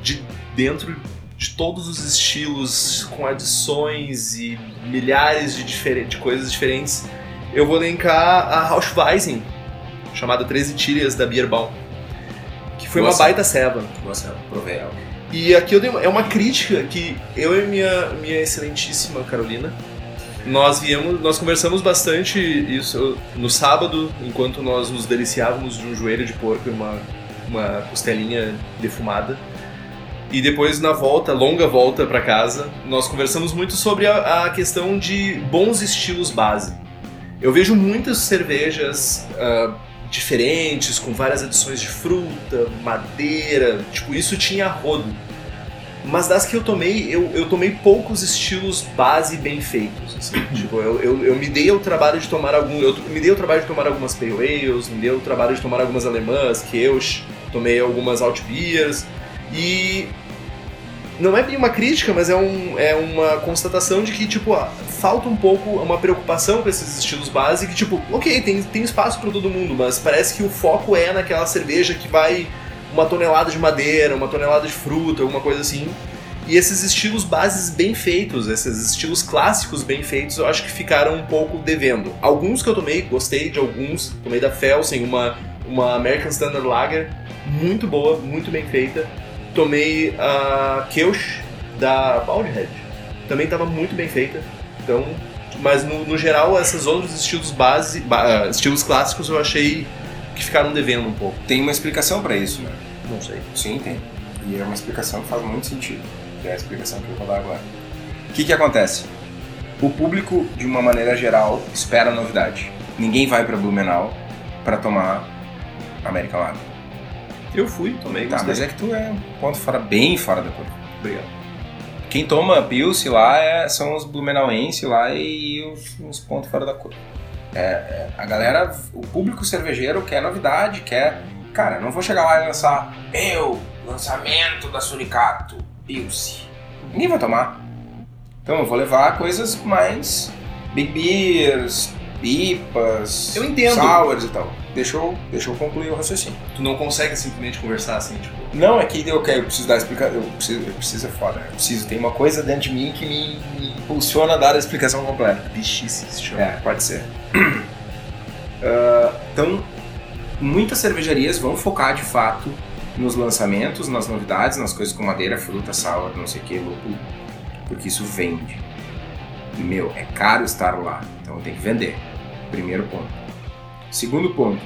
de dentro de todos os estilos, com adições e milhares de, de coisas diferentes, eu vou elencar a Rauschweizen, chamada 13 Tírias da Bierbaum. Que foi Boa uma baita ceva. Nossa, provei ela. E aqui uma, é uma crítica que eu e minha, minha excelentíssima Carolina, nós viemos, nós conversamos bastante isso no sábado, enquanto nós nos deliciávamos de um joelho de porco e uma, uma costelinha defumada. E depois na volta, longa volta para casa, nós conversamos muito sobre a, a, questão de bons estilos base. Eu vejo muitas cervejas uh, diferentes, com várias adições de fruta, madeira, tipo, isso tinha rodo. Mas das que eu tomei, eu, eu tomei poucos estilos base bem feitos. Assim. tipo, eu, eu, eu, me dei o trabalho de tomar algum. Eu me dei o trabalho de tomar algumas Pale Ales, me dei o trabalho de tomar algumas alemãs, que eu tomei algumas Alt Beers. E não é bem uma crítica, mas é, um, é uma constatação de que, tipo, falta um pouco uma preocupação com esses estilos base, que, tipo, ok, tem, tem espaço para todo mundo, mas parece que o foco é naquela cerveja que vai uma tonelada de madeira, uma tonelada de fruta, alguma coisa assim. E esses estilos bases bem feitos, esses estilos clássicos bem feitos, eu acho que ficaram um pouco devendo. Alguns que eu tomei, gostei de alguns. Tomei da Felsen, uma, uma American Standard Lager, muito boa, muito bem feita. Tomei a Kelch da Baldhead, também estava muito bem feita. Então, mas no, no geral, esses outros estilos base, estilos clássicos eu achei que ficaram devendo um pouco. Tem uma explicação para isso, né? Não sei. Sim, tem. E é uma explicação que faz muito sentido. Que é a explicação que eu vou dar agora. O que, que acontece? O público, de uma maneira geral, espera novidade. Ninguém vai para Blumenau para tomar American Lager. Eu fui, tomei. Tá, mas é que tu é um ponto fora, bem fora da curva. Obrigado. Quem toma Pilce lá é, são os Blumenauenses lá e os, os pontos fora da curva. É, é, a galera, o público cervejeiro quer novidade, quer. Cara, não vou chegar lá e lançar. Meu, lançamento da Suricato, Pilce. Ninguém vai tomar. Então eu vou levar coisas mais big beers, pipas, eu entendo. sours e tal. Deixa eu, deixa eu concluir o raciocínio. Tu não consegue simplesmente conversar assim, tipo. Não, é que eu, eu preciso dar explicação. Eu preciso, eu preciso é foda. Eu preciso, tem uma coisa dentro de mim que me, me impulsiona a dar a explicação completa. Bichice, se É, pode ser. Uh, então, muitas cervejarias vão focar de fato nos lançamentos, nas novidades, nas coisas com madeira, fruta, sour, não sei o que, lúpulo, porque isso vende. Meu, é caro estar lá, então tem que vender. Primeiro ponto. Segundo ponto.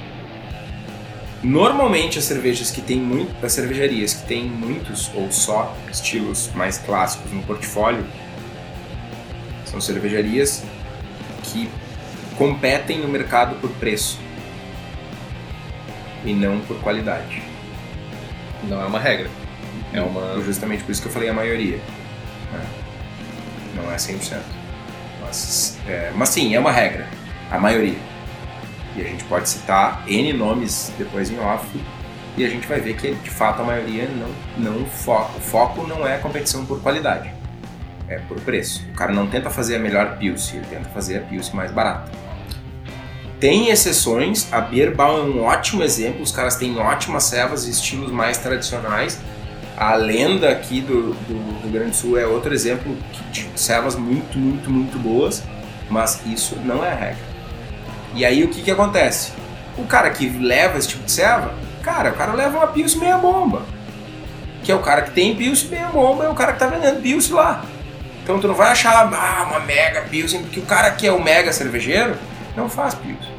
Normalmente as cervejas que tem muito, as cervejarias que têm muitos ou só estilos mais clássicos no portfólio são cervejarias que competem no mercado por preço e não por qualidade. Não é uma regra. É uma. Justamente por isso que eu falei a maioria. Né? Não é 100%. Mas, é, mas sim, é uma regra. A maioria. E a gente pode citar N nomes depois em off e a gente vai ver que de fato a maioria não, não foca. O foco não é competição por qualidade, é por preço. O cara não tenta fazer a melhor Pilsen, ele tenta fazer a Pilsen mais barata. Tem exceções, a Bierbau é um ótimo exemplo, os caras têm ótimas cevas e estilos mais tradicionais. A lenda aqui do, do Rio Grande do Sul é outro exemplo de cevas muito, muito, muito boas, mas isso não é a regra. E aí o que, que acontece? O cara que leva esse tipo de ceva, cara, o cara leva uma Pilsen meia bomba. Que é o cara que tem Pilsen meia bomba, é o cara que tá vendendo Pilsen lá. Então tu não vai achar ah, uma mega Pilsen, porque o cara que é o mega cervejeiro, não faz pilsen.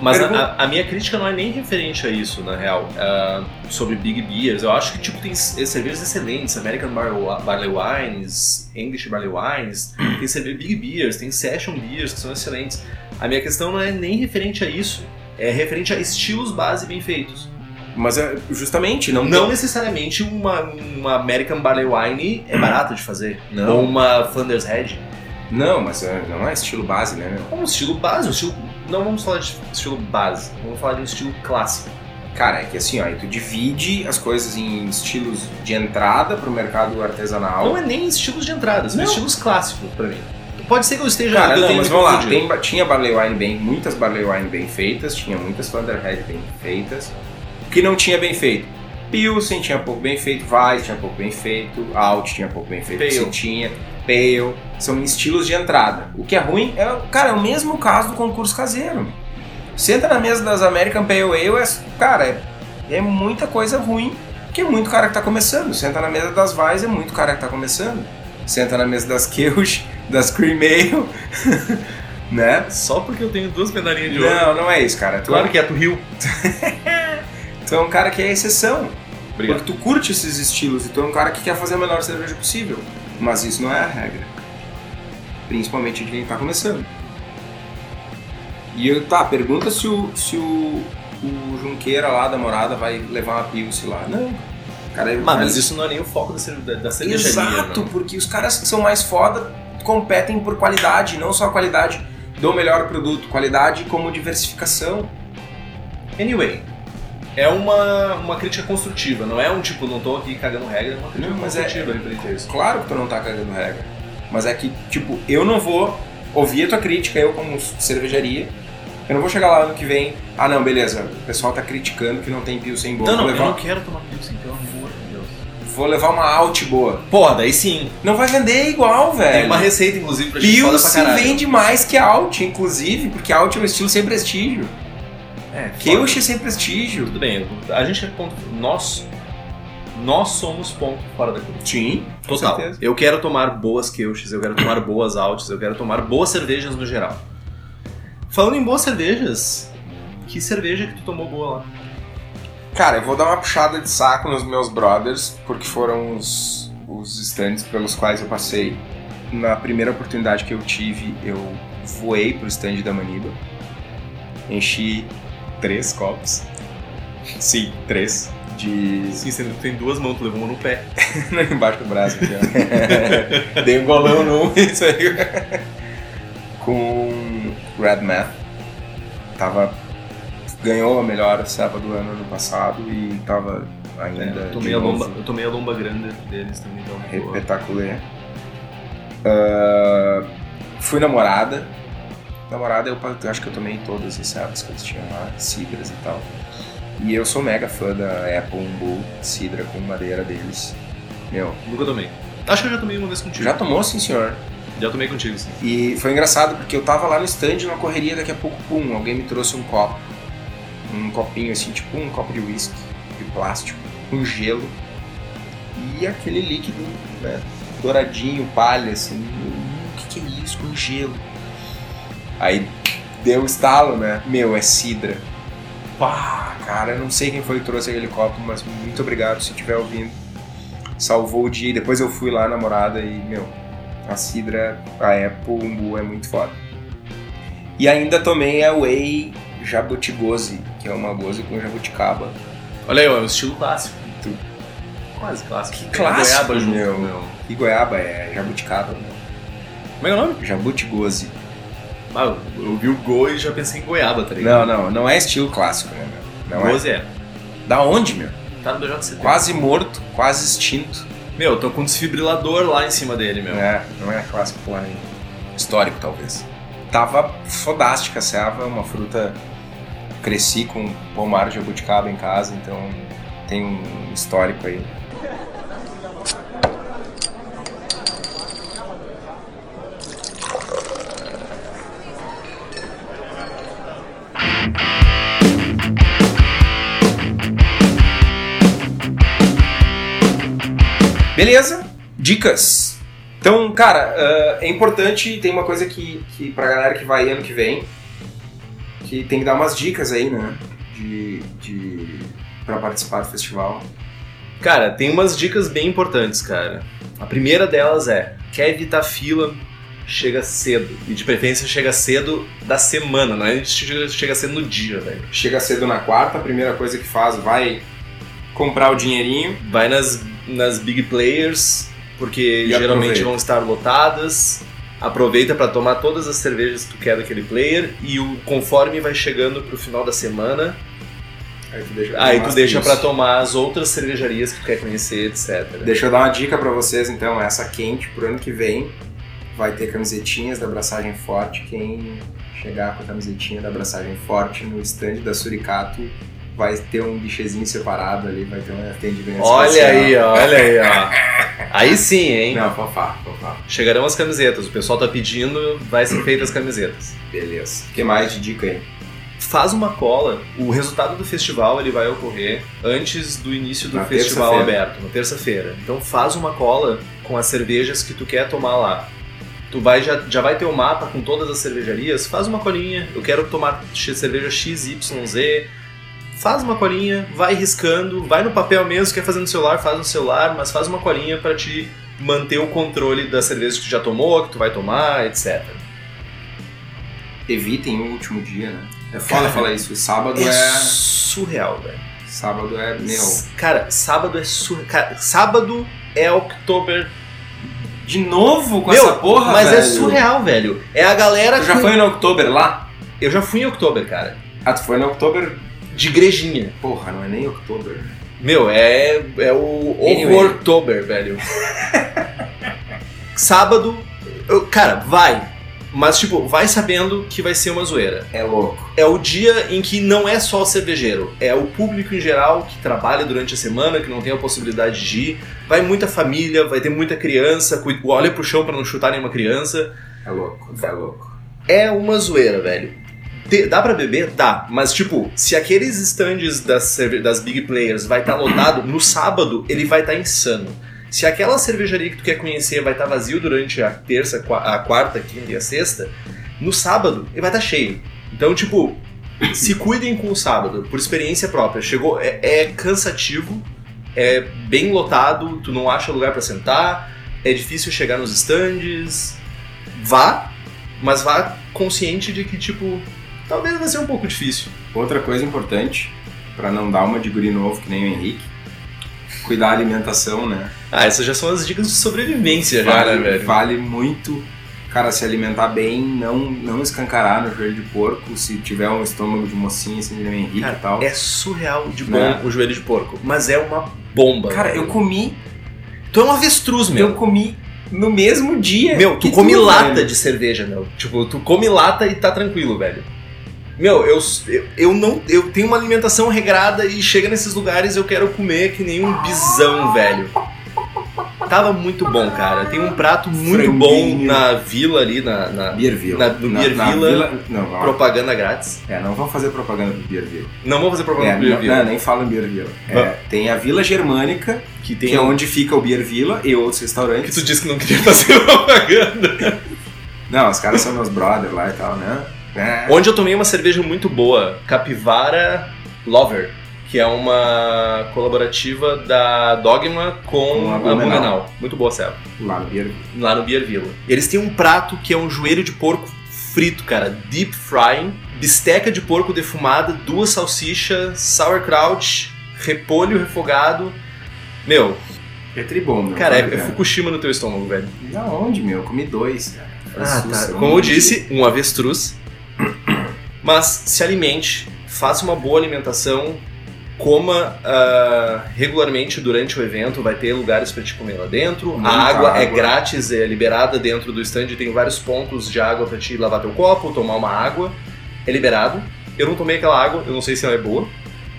Mas a, a, minha crítica não é nem referente a isso, na real, uh, sobre Big Beers. Eu acho que tipo tem cervejas excelentes, American Barley Wines, English Barley Wines, tem cerveja Big Beers, tem Session Beers que são excelentes. A minha questão não é nem referente a isso, é referente a estilos base bem feitos. Mas é justamente, não Não tem... necessariamente uma, uma American Barley Wine é barata de fazer. Não. Ou uma Flanders Red. Não, mas é, não é estilo base, né? É um estilo base, um estilo. Não vamos falar de estilo base, vamos falar de um estilo clássico. Cara, é que assim, ó, tu divide as coisas em estilos de entrada para o mercado artesanal. Não é nem estilos de entrada, são não. estilos clássicos para mim. Pode ser que eu esteja. Cara, não, mas vamos lá. Tem, tinha Barley Wine bem, muitas Barley Wine bem feitas, tinha muitas Thunderhead bem feitas. O que não tinha bem feito? Pilsen tinha pouco bem feito, Weiss tinha pouco bem feito, Alt tinha pouco bem feito, Pale. tinha, Pale, são estilos de entrada. O que é ruim é, cara, é o mesmo caso do concurso caseiro. Você entra na mesa das American Pale Ale, é, cara, é, é muita coisa ruim que é muito cara que tá começando. Senta na mesa das Vais, é muito cara que tá começando. Senta na mesa das Keush, das Cream Ale, né? Só porque eu tenho duas medalhinhas de ouro. Não, não é isso, cara. Tu, Claro que é pro Rio. tu é um cara que é exceção. Obrigado. Porque tu curte esses estilos e tu é um cara que quer fazer a melhor cerveja possível. Mas isso não é a regra. Principalmente de quem tá começando. E eu, tá, pergunta se o, se o, o Junqueira lá da morada vai levar uma Pilce lá. Não. Cara, Mas, mas isso não é nem o foco da, cerve- da, da cervejaria. Exato, não. porque os caras que são mais foda competem por qualidade, não só a qualidade do melhor produto, qualidade como diversificação. Anyway, é uma, uma crítica construtiva, não é um tipo, não tô aqui cagando regra, é uma crítica Não, mas é- construtiva isso. Claro que tu não tá cagando regra. Mas é que, tipo, eu não vou ouvir a tua crítica, eu como cervejaria. Eu não vou chegar lá ano que vem, ah não, beleza, o pessoal tá criticando que não tem Pilsen boa. Não, não, vou, eu levar, não quero tomar Pilsen, pelo amor. Vou levar uma alt boa. Porra, daí sim. Não vai vender igual, velho. Tem uma receita, inclusive, pra gente Pilsen caralho. vende mais que alt, inclusive, porque alt é um estilo sem prestígio. É, Keush é sem prestígio. Tudo bem, a gente é ponto. Nós. Nós somos ponto fora da curva. Sim, Total. certeza. Eu quero tomar boas Keuches, eu quero tomar boas altes, eu quero tomar boas cervejas no geral. Falando em boas cervejas, que cerveja que tu tomou boa lá? Cara, eu vou dar uma puxada de saco nos meus brothers, porque foram os, os stands pelos quais eu passei. Na primeira oportunidade que eu tive, eu voei pro stand da Maniba. Enchi três copos. Sim, três. De. Sim, você tem duas mãos, tu levou uma no pé. embaixo do braço aqui, ó. Dei um golão no isso aí. Com Red Math. Tava. Ganhou a melhor serva do ano ano passado e tava ainda. É, eu, tomei lomba, eu tomei a lomba grande deles também, então. Repetaculé. Ah, fui namorada. Namorada, eu acho que eu tomei todas as servas que eles tinham lá, cidras e tal. E eu sou mega fã da Apple Bull Cidra com madeira deles. Meu, Nunca tomei. Acho que eu já tomei uma vez contigo. já tomou sim, senhor? Já tomei contigo, sim. E foi engraçado porque eu tava lá no stand numa correria, daqui a pouco, pum, alguém me trouxe um copo. Um copinho assim, tipo um copo de whisky, de plástico, com gelo. E aquele líquido, né, douradinho, palha, assim. Hum, O que, que é isso com gelo? Aí deu estalo, né? Meu, é cidra. Pá, cara, eu não sei quem foi que trouxe aquele copo, mas muito obrigado se estiver ouvindo. Salvou o dia. Depois eu fui lá, namorada, e, meu, a Cidra, a Apple Umbu é muito foda. E ainda tomei a Whey Jabutigose, que é uma goze com jabuticaba. Olha aí, é o estilo clássico. Tu- Quase clássico. Que Tem clássico, goiaba junto, meu. meu. E goiaba é jabuticaba, né? Como é que é o nome? Jabutigose. Ah, eu vi o Go e já pensei em goiaba, tá ligado? Não, não, não é estilo clássico, né, meu? Não é. Goze é. Da onde, meu? Tá no BJCT. Quase morto, quase extinto. Meu, eu tô com um desfibrilador lá em cima dele, meu. É, não é clássico porra nenhuma. Histórico, talvez. Tava fodástica a serva, uma fruta... Cresci com pomar de jabuticaba em casa, então tem um histórico aí. Beleza, dicas. Então, cara, ah, é importante, tem uma coisa que, que pra galera que vai ano que vem, que tem que dar umas dicas aí, né? De, de, pra participar do festival. Cara, tem umas dicas bem importantes, cara. A primeira delas é: quer evitar fila, chega cedo. E de preferência chega cedo da semana, não é chega cedo no dia, velho. Chega cedo na quarta, a primeira coisa que faz, vai comprar o dinheirinho. Vai nas, nas big players, porque E geralmente aproveita. vão estar lotadas. Aproveita pra tomar todas as cervejas que tu quer daquele player e o conforme vai chegando pro final da semana, Aí tu deixa, aí tu deixa pra tomar as outras cervejarias que tu quer conhecer, etc. Deixa eu dar uma dica pra vocês, então. Essa quente, pro ano que vem, vai ter camisetinhas da Abraçagem Forte. Quem chegar com a camisetinha da Abraçagem Forte no stand da Suricato vai ter um bichezinho separado ali, vai ter um atendimento Olha aí, ó, olha aí, ó. Aí sim, hein? Não, fofá, fofá. Chegarão as camisetas. O pessoal tá pedindo, vai ser feitas as camisetas. Beleza. O que mais de dica aí? faz uma cola. O resultado do festival ele vai ocorrer antes do início do Na festival aberto, na terça-feira. Então faz uma cola com as cervejas que tu quer tomar lá. Tu vai já, já vai ter o mapa com todas as cervejarias, faz uma colinha. Eu quero tomar cerveja XYZ. Faz uma colinha, vai riscando, vai no papel mesmo, quer fazer no celular, faz no celular, mas faz uma colinha para te manter o controle das cervejas que tu já tomou, que tu vai tomar, etc. Evitem o último dia, né? É foda falar isso. Sábado É é. surreal, velho. Sábado é meu. Cara, sábado é surreal. Sábado é October. De novo com Meu, essa porra, mas é velho? surreal, velho. É a galera Tu já que- foi no Oktober lá? Eu já fui em October, cara. Ah, tu foi no Oktober? De igrejinha. Porra, não é nem Oktober. Meu, é, é o Anyway. Horrortober, velho. Sábado, eu- cara, vai. Mas, tipo, vai sabendo que vai ser uma zoeira. É louco. É o dia em que não é só o cervejeiro, é o público em geral que trabalha durante a semana, que não tem a possibilidade de ir. Vai muita família, vai ter muita criança, olha pro chão pra não chutar nenhuma criança. É louco. É louco. É uma zoeira, velho. Te- Dá pra beber? Dá. Mas, tipo, se aqueles stands das, das big players vai estar lotado, no sábado ele vai estar insano. Se aquela cervejaria que tu quer conhecer vai estar vazio durante a terça, a quarta, quinta e a sexta, no sábado ele vai estar cheio. Então, tipo, se cuidem com o sábado, por experiência própria. Chegou, é, é cansativo, é bem lotado, tu não acha lugar pra sentar, é difícil chegar nos stands. Vá, mas vá consciente de que, tipo, talvez vai ser um pouco difícil. Outra coisa importante, pra não dar uma de guri novo que nem o Henrique, cuidar da alimentação, né? Ah, essas já são as dicas de sobrevivência já, vale, né, velho? vale muito, cara, se alimentar bem, não, não escancarar no joelho de porco, se tiver um estômago de mocinha, assim, nem o Henrique Cara, e tal. É surreal de bom Né? o joelho de porco, mas é uma bomba. Cara, velho. eu comi, Tu é um avestruz, meu. eu comi no mesmo dia. Meu, tu que come lata velho. de cerveja, meu. Tipo, tu come lata e tá tranquilo, velho. Meu, eu, eu, não. Eu tenho uma alimentação regrada e chega nesses lugares eu quero comer que nem um bisão, velho. Tava muito bom, cara. Tem um prato muito bom Franguinho. na vila ali, na, na Beer Villa. Na- no Beer Villa, não, vamos- propaganda grátis. é, não vamos fazer propaganda do Beer Villa. Não vou fazer É, propaganda do Beer não, não, nem fala em Beer Villa. É, Vamos. tem a Vila Germânica, Que tem que é um- onde fica o Beer Villa e outros que restaurantes. tu disse que não queria fazer propaganda. Não, os caras são meus brothers lá e tal, né? É. Onde eu tomei uma cerveja muito boa, Capivara Lover, que é uma colaborativa da Dogma com, Com a Blumenau. Blumenau. Muito boa, Céu. Lá no Beer. Lá no Beer Villa. Eles têm um prato que é um joelho de porco frito, cara. Deep frying, bisteca de porco defumada, duas salsichas, sauerkraut, repolho refogado. Meu, É tribom, meu. cara, é, vale a é pena. Fukushima no teu estômago, velho. Da onde, meu? Eu comi dois, cara. Ah, tá. Como eu disse, um avestruz. Mas se alimente, faça uma boa alimentação, coma ah, regularmente durante o evento, vai ter lugares para te comer lá dentro. Muita a água, é água. grátis, é liberada dentro do stand, tem vários pontos de água para te lavar teu copo, tomar uma água. É liberado. Eu não tomei aquela água, eu não sei se ela é boa.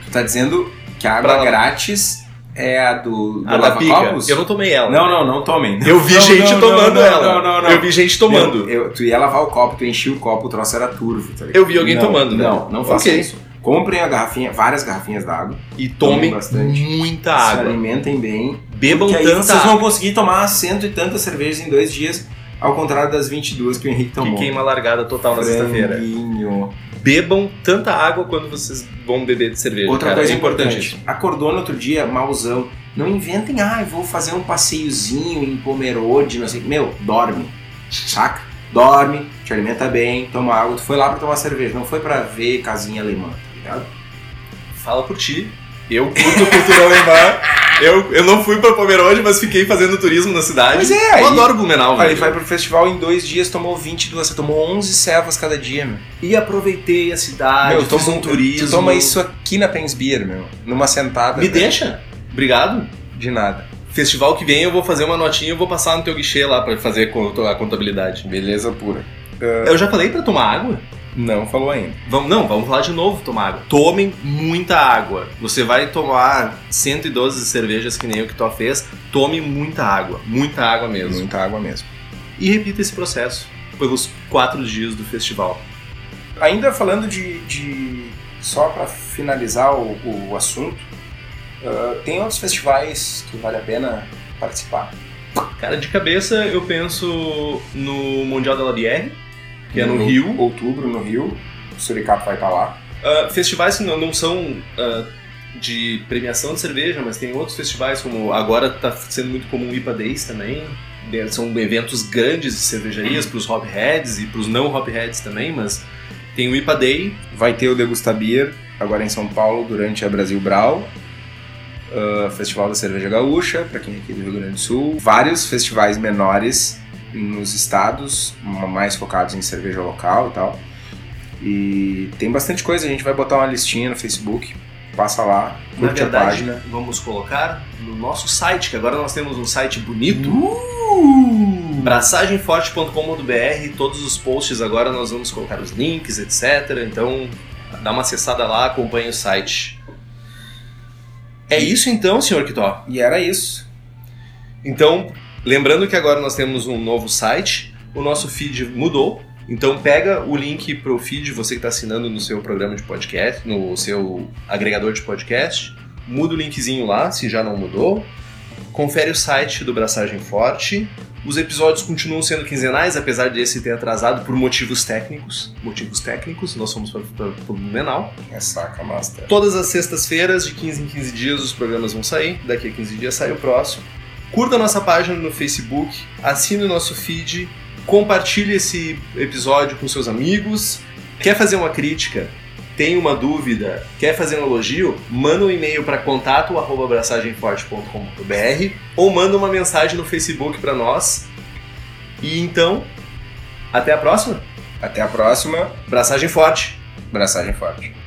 Tu tá dizendo que a Pra água lá- grátis é a do, do a da pica. lava-copos? Eu não tomei ela. Não, não, não tomem. Eu vi Não, gente não, tomando não, ela. Não, não, não. Eu vi gente tomando. Eu, eu- tu ia lavar o copo, tu enchia o copo, o troço era turvo. Tá? Eu vi alguém tomando, né? Não, não façam Ok. isso. Comprem a garrafinha, várias garrafinhas d'água. E tomem bastante. muita Se água. alimentem bem. Bebam Porque aí tanta vocês vão conseguir tomar cento e tantas cervejas em dois dias, ao contrário das 22 que o Henrique Que tomou. queima a largada total na sexta-feira. Bebam tanta água quando vocês vão beber de cerveja. Outra cara. coisa é importante, acordou no outro dia, malzão. Não inventem, ah, eu vou fazer um passeiozinho em Pomerode, não sei. Meu, dorme, saca? Dorme, te alimenta bem, toma água. Tu foi lá pra tomar cerveja, não foi pra ver casinha alemã, tá ligado? Fala por ti. Eu curto cultura alemã. Eu, eu não fui pra Pomerode, mas fiquei fazendo turismo na cidade. Mas é, aí- Eu adoro Blumenau, Aí velho. vai pro festival em dois dias, tomou 22, você tomou 11 servas cada dia, meu. E aproveitei a cidade, meu, fiz toma um turismo. Tu toma isso aqui na Pensbeer, meu. Numa sentada. Me né? deixa. Obrigado. De nada. Festival que vem eu vou fazer uma notinha e vou passar no teu guichê lá pra fazer a contabilidade. Beleza pura. Eu já falei pra tomar água? Não falou ainda. Vamos, não, vamos falar de novo tomar água. Tomem muita água. Você vai tomar 112 cervejas que nem o que tu fez. Tome muita água. Muita água mesmo. Muita água mesmo. E repita esse processo pelos quatro dias do festival. Ainda falando de, de só para finalizar o, o assunto, uh, tem outros festivais que vale a pena participar? Cara, de cabeça eu penso no Mundial da Labière, que é no, Rio. Outubro, no Rio. O Suricato vai estar lá. Uh, festivais que não, não são uh, de premiação de cerveja, mas tem outros festivais, como agora está sendo muito comum o IPA Days também. São eventos grandes de cervejarias para os hopheads e para os não hopheads também, mas tem o IPA Day. Vai ter o Degusta Beer agora em São Paulo durante a Brasil Brau. Uh, Festival da Cerveja Gaúcha, para quem é aqui do Rio Grande do Sul. Vários festivais menores nos estados, mais focados em cerveja local e tal. E tem bastante coisa, a gente vai botar uma listinha no Facebook, passa lá, curte Na verdade, a página. Vamos colocar no nosso site, que agora nós temos um site bonito. Uh! Braçagemforte.com.br, todos os posts agora nós vamos colocar os links, etc. Então, dá uma acessada lá, acompanhe o site. É isso então, senhor Kitó? E era isso. Então, lembrando que agora nós temos um novo site, o nosso feed mudou. Então pega o link pro feed, você que está assinando no seu programa de podcast, no seu agregador de podcast, muda o linkzinho lá, se já não mudou. Confere o site do Braçagem Forte. Os episódios continuam sendo quinzenais, apesar desse ter atrasado por motivos técnicos. Motivos técnicos, nós somos para o Menal. É saca, master. Todas as sextas-feiras, de 15 em 15 dias, os programas vão sair. Daqui a 15 dias sai o próximo. Curta a nossa página no Facebook, assine o nosso feed, compartilhe esse episódio com seus amigos. Quer fazer uma crítica? Tem uma dúvida? Quer fazer um elogio? Manda um e-mail para contato@abraçagemforte.com.br ou manda uma mensagem no Facebook para nós. E então, até a próxima. Até a próxima. Braçagem forte. Braçagem forte.